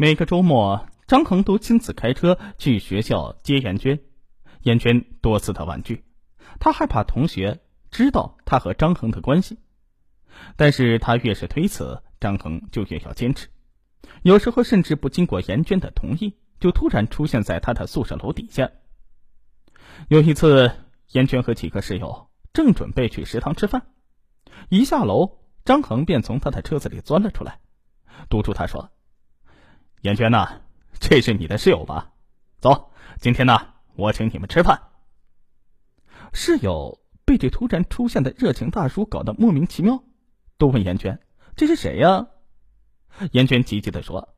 每个周末，张恒都亲自开车去学校接严娟。严娟多次的婉拒，他害怕同学知道他和张恒的关系。但是他越是推辞，张恒就越要坚持。有时候甚至不经过严娟的同意，就突然出现在他的宿舍楼底下。有一次，严娟和几个室友正准备去食堂吃饭，一下楼，张恒便从他的车子里钻了出来，堵住他说：“严娟呐，这是你的室友吧？走，今天呢，我请你们吃饭。”室友被这突然出现的热情大叔搞得莫名其妙，都问严娟：“这是谁呀？”严娟急急的说：“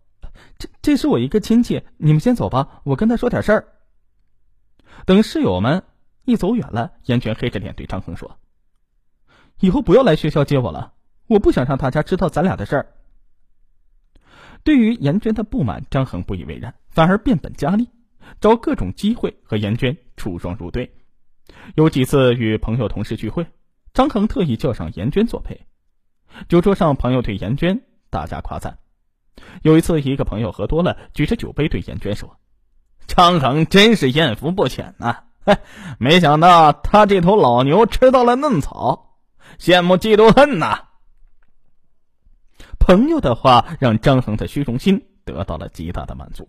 这这是我一个亲戚，你们先走吧，我跟他说点事儿。”等室友们一走远了，严娟黑着脸对张恒说：“以后不要来学校接我了，我不想让大家知道咱俩的事儿。”对于严娟的不满，张恒不以为然，反而变本加厉，找各种机会和严娟出双入对。有几次与朋友同事聚会，张恒特意叫上严娟作陪。酒桌上，朋友对严娟大加夸赞。有一次，一个朋友喝多了，举着酒杯对严娟说。张恒真是艳福不浅呐！没想到他这头老牛吃到了嫩草，羡慕嫉妒恨呐！朋友的话让张恒的虚荣心得到了极大的满足，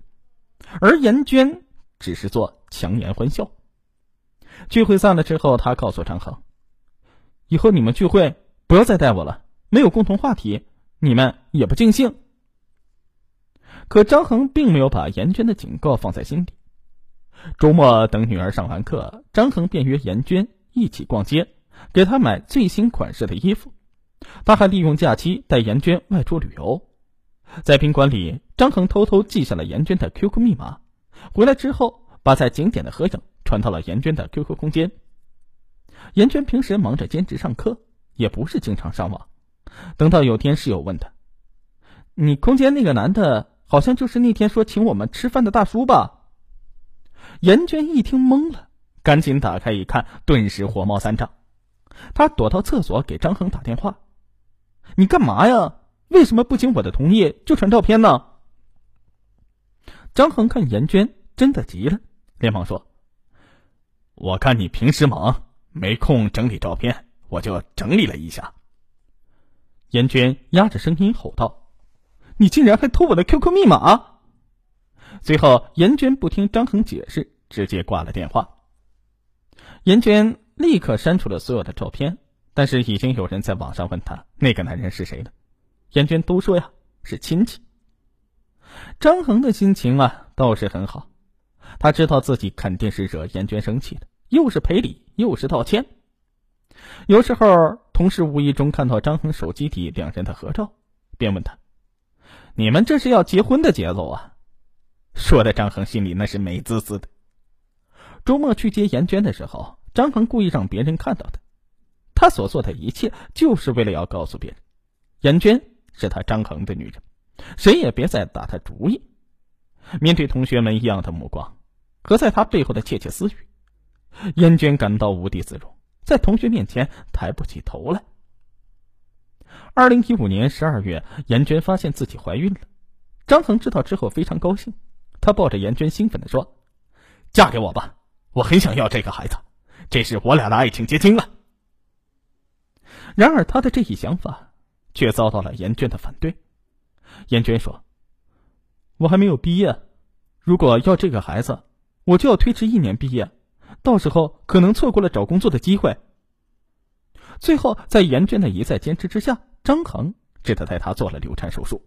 而严娟只是做强颜欢笑。聚会散了之后，他告诉张恒：“以后你们聚会不要再带我了，没有共同话题，你们也不尽兴。”可张恒并没有把严娟的警告放在心里。周末等女儿上完课，张恒便约严娟一起逛街，给她买最新款式的衣服。他还利用假期带严娟外出旅游。在宾馆里，张恒偷偷记下了严娟的 QQ 密码。回来之后，把在景点的合影传到了严娟的 QQ 空间。严娟平时忙着兼职上课，也不是经常上网。等到有天室友问他：“你空间那个男的？”好像就是那天说请我们吃饭的大叔吧。严娟一听懵了，赶紧打开一看，顿时火冒三丈。她躲到厕所给张恒打电话：“你干嘛呀？为什么不经我的同意就传照片呢？”张恒看严娟真的急了，连忙说：“我看你平时忙，没空整理照片，我就整理了一下。”严娟压着声音吼道。你竟然还偷我的 QQ 密码！最后，严娟不听张恒解释，直接挂了电话。严娟立刻删除了所有的照片，但是已经有人在网上问他那个男人是谁了。严娟都说呀是亲戚。张恒的心情啊倒是很好，他知道自己肯定是惹严娟生气了，又是赔礼又是道歉。有时候，同事无意中看到张恒手机里两人的合照，便问他。你们这是要结婚的节奏啊！说的张恒心里那是美滋滋的。周末去接严娟的时候，张恒故意让别人看到的，他所做的一切就是为了要告诉别人，严娟是他张恒的女人，谁也别再打他主意。面对同学们异样的目光和在他背后的窃窃私语，严娟感到无地自容，在同学面前抬不起头来。二零一五年十二月，严娟发现自己怀孕了。张恒知道之后非常高兴，他抱着严娟兴奋地说：“嫁给我吧，我很想要这个孩子，这是我俩的爱情结晶了。”然而，他的这一想法却遭到了严娟的反对。严娟说：“我还没有毕业，如果要这个孩子，我就要推迟一年毕业，到时候可能错过了找工作的机会。”最后，在严娟的一再坚持之下，张恒只得带她做了流产手术。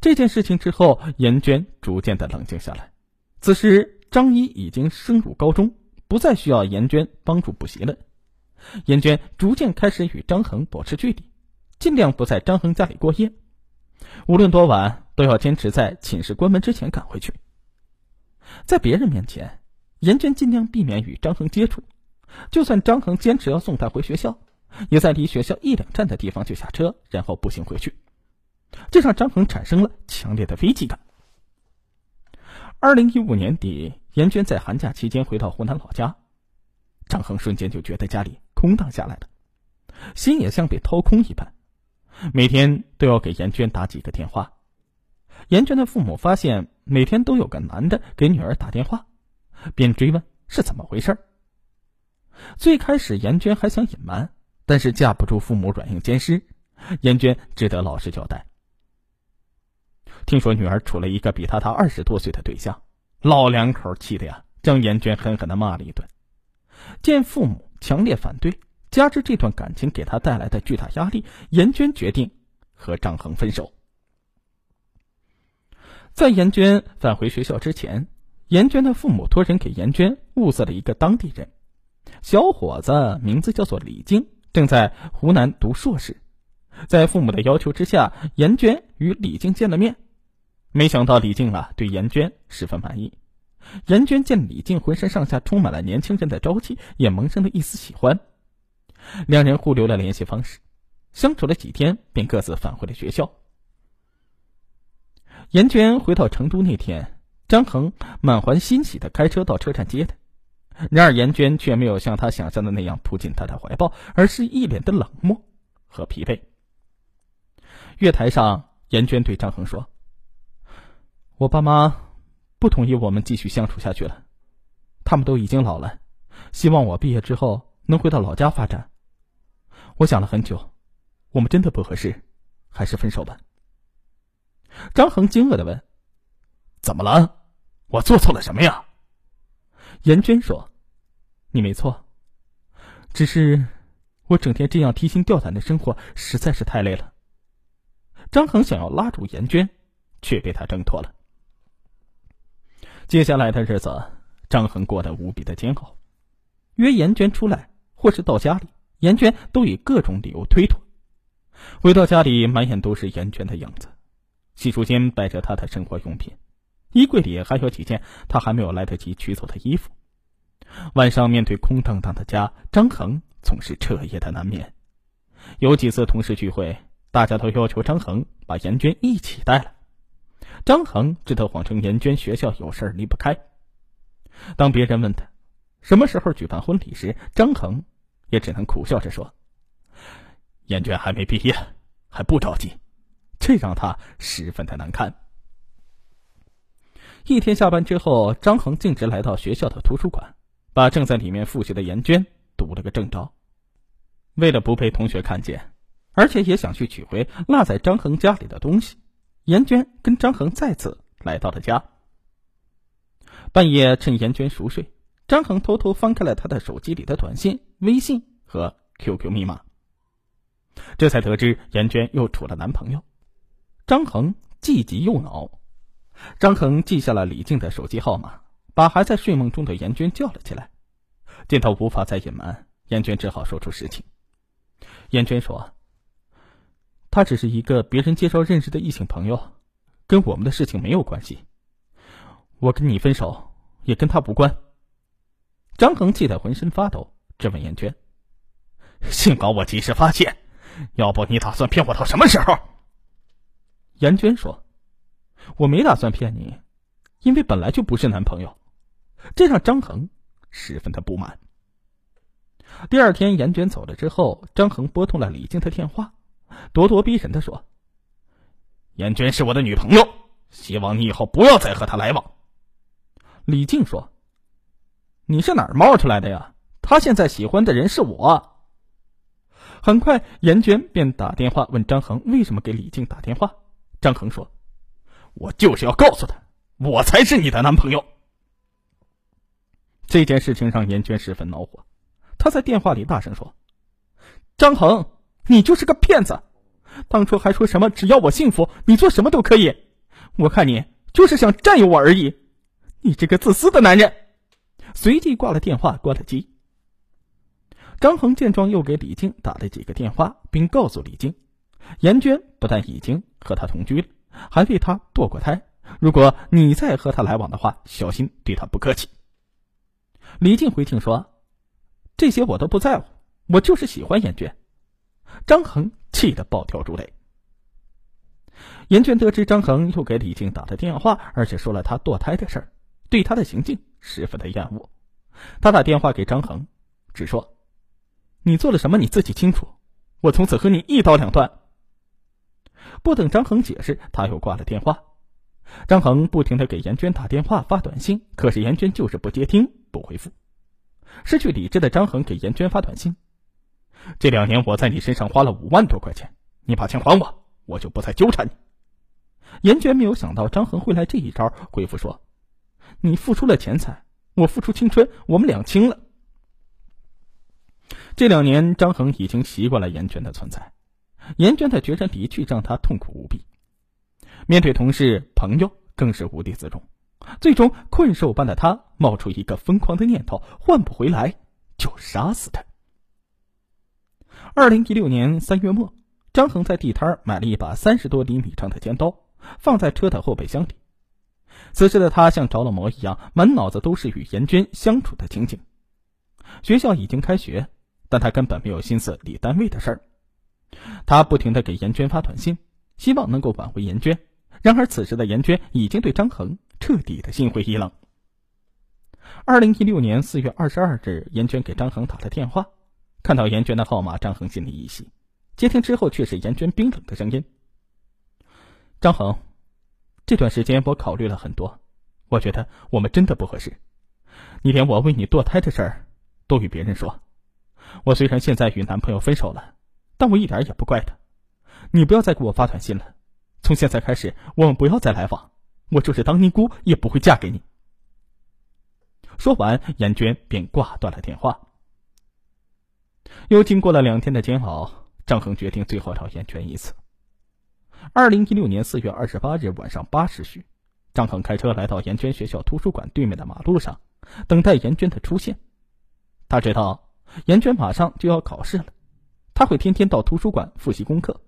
这件事情之后，严娟逐渐的冷静下来。此时，张一已经升入高中，不再需要严娟帮助补习了。严娟逐渐开始与张恒保持距离，尽量不在张恒家里过夜，无论多晚都要坚持在寝室关门之前赶回去。在别人面前，严娟尽量避免与张恒接触。就算张恒坚持要送她回学校，也在离学校一两站的地方就下车，然后步行回去。这让张恒产生了强烈的危机感。二零一五年底，严娟在寒假期间回到湖南老家，张恒瞬间就觉得家里空荡下来了，心也像被掏空一般，每天都要给严娟打几个电话，严娟的父母发现每天都有个男的给女儿打电话，便追问是怎么回事。最开始严娟还想隐瞒，但是架不住父母软硬兼施，严娟只得老实交代。听说女儿处了一个比她大二十多岁的对象，老两口气的呀，将严娟狠狠的骂了一顿。见父母强烈反对，加之这段感情给他带来的巨大压力，严娟决定和张恒分手。在严娟返回学校之前，严娟的父母托人给严娟物色了一个当地人，小伙子名字叫做李静，正在湖南读硕士。在父母的要求之下，严娟与李静见了面。没想到李静啊，对严娟十分满意。严娟见李静浑身上下充满了年轻人的朝气，也萌生了一丝喜欢。两人互留了联系方式，相处了几天，便各自返回了学校。严娟回到成都那天，张恒满怀欣喜的开车到车站接她。然而严娟却没有像他想象的那样扑进他的怀抱，而是一脸的冷漠和疲惫。月台上，严娟对张恒说：“我爸妈不同意我们继续相处下去了，他们都已经老了，希望我毕业之后能回到老家发展。我想了很久，我们真的不合适，还是分手吧。”张恒惊愕的问：“怎么了？我做错了什么呀？”严娟说：“你没错，只是我整天这样提心吊胆的生活实在是太累了。”张恒想要拉住严娟，却被他挣脱了。接下来的日子，张恒过得无比的煎熬。约严娟出来，或是到家里，严娟都以各种理由推脱。回到家里，满眼都是严娟的样子。洗漱间摆着他的生活用品，衣柜里还有几件他还没有来得及取走的衣服。晚上面对空荡荡的家，张恒总是彻夜的难眠。有几次同事聚会，大家都要求张恒把严娟一起带来，张恒只得谎称严娟学校有事离不开。当别人问他什么时候举办婚礼时，张恒也只能苦笑着说：“严娟还没毕业，还不着急。”这让他十分的难堪。一天下班之后，张恒径直来到学校的图书馆，把正在里面复习的严娟读了个正着。为了不被同学看见，而且也想去取回落在张恒家里的东西，严娟跟张恒再次来到了家。半夜趁严娟熟睡，张恒偷偷翻开了他的手机里的短信、微信和 QQ 密码，这才得知严娟又处了男朋友。张恒既急又恼，张恒记下了李静的手机号码，把还在睡梦中的严娟叫了起来。见他无法再隐瞒，严娟只好说出实情。严娟说：“他只是一个别人介绍认识的异性朋友，跟我们的事情没有关系。我跟你分手也跟他无关。”张恒气得浑身发抖，质问严娟：“幸好我及时发现，要不你打算骗我到什么时候？”严娟说：“我没打算骗你，因为本来就不是男朋友。”这让张恒十分的不满。第二天，严娟走了之后，张恒拨通了李静的电话，咄咄逼人的说：“严娟是我的女朋友，希望你以后不要再和她来往。”李静说：“你是哪儿冒出来的呀？她现在喜欢的人是我。”很快，严娟便打电话问张恒为什么给李静打电话。张恒说：“我就是要告诉他，我才是你的男朋友。”这件事情让严娟十分恼火，她在电话里大声说：“张恒，你就是个骗子！当初还说什么只要我幸福，你做什么都可以。我看你就是想占有我而已，你这个自私的男人！”随即挂了电话，关了机。张恒见状，又给李静打了几个电话，并告诉李静。严娟不但已经和他同居了，还为他堕过胎。如果你再和他来往的话，小心对他不客气。李静回敬说：“这些我都不在乎，我就是喜欢严娟。”张恒气得暴跳如雷。严娟得知张恒又给李静打了电话，而且说了他堕胎的事儿，对他的行径十分的厌恶。他打电话给张恒，只说：“你做了什么你自己清楚，我从此和你一刀两断。”不等张恒解释，他又挂了电话。张恒不停的给严娟打电话、发短信，可是严娟就是不接听、不回复。失去理智的张恒给严娟发短信：“这两年我在你身上花了五万多块钱，你把钱还我，我就不再纠缠你。”严娟没有想到张恒会来这一招，回复说：“你付出了钱财，我付出青春，我们两清了。”这两年，张恒已经习惯了严娟的存在，严娟的决然离去让他痛苦无比。面对同事、朋友，更是无地自容。最终，困兽般的他冒出一个疯狂的念头：换不回来，就杀死他。二零一六年三月末，张恒在地摊买了一把三十多厘米长的尖刀，放在车的后备箱里。此时的他像着了魔一样，满脑子都是与严娟相处的情景。学校已经开学，但他根本没有心思理单位的事儿。他不停的给严娟发短信，希望能够挽回严娟。然而，此时的严娟已经对张恒彻底的心灰意冷。二零一六年四月二十二日，严娟给张恒打了电话，看到严娟的号码，张恒心里一喜。接听之后，却是严娟冰冷的声音：“张恒，这段时间我考虑了很多，我觉得我们真的不合适。你连我为你堕胎的事儿都与别人说。我虽然现在与男朋友分手了，但我一点也不怪他。你不要再给我发短信了。”从现在开始，我们不要再来往。我就是当尼姑，也不会嫁给你。说完，严娟便挂断了电话。又经过了两天的煎熬，张恒决定最后找严娟一次。二零一六年四月二十八日晚上八时许，张恒开车来到严娟学校图书馆对面的马路上，等待严娟的出现。他知道严娟马上就要考试了，他会天天到图书馆复习功课。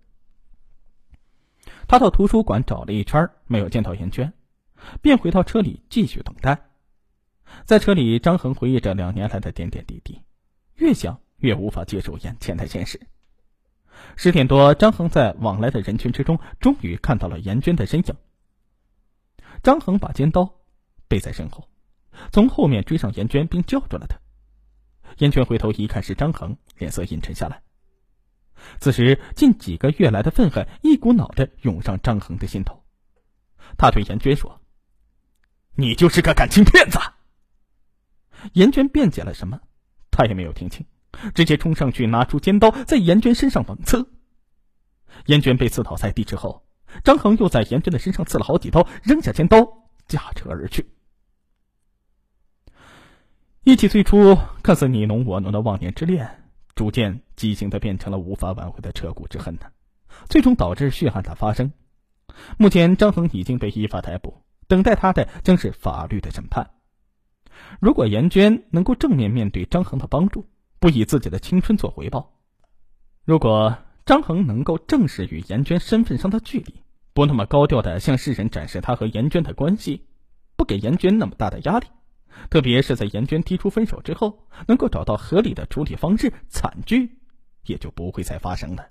他到图书馆找了一圈，没有见到严娟，便回到车里继续等待。在车里，张恒回忆着两年来的点点滴滴，越想越无法接受眼前的现实。十点多，张恒在往来的人群之中，终于看到了严娟的身影。张恒把尖刀背在身后，从后面追上严娟，并叫住了她。严娟回头一看是张恒，脸色阴沉下来。此时，近几个月来的愤恨一股脑的涌上张恒的心头。他对严娟说：“你就是个感情骗子。”严娟辩解了什么，他也没有听清，直接冲上去拿出尖刀在严娟身上猛刺。严娟被刺倒在地之后，张恒又在严娟的身上刺了好几刀，扔下尖刀驾车而去。一起最初看似你侬我侬的忘年之恋。逐渐畸形的变成了无法挽回的彻骨之恨呢，最终导致血案的发生。目前张恒已经被依法逮捕，等待他的将是法律的审判。如果严娟能够正面面对张恒的帮助，不以自己的青春做回报；如果张恒能够正视与严娟身份上的距离，不那么高调的向世人展示他和严娟的关系，不给严娟那么大的压力。特别是在严娟提出分手之后，能够找到合理的处理方式，惨剧也就不会再发生了。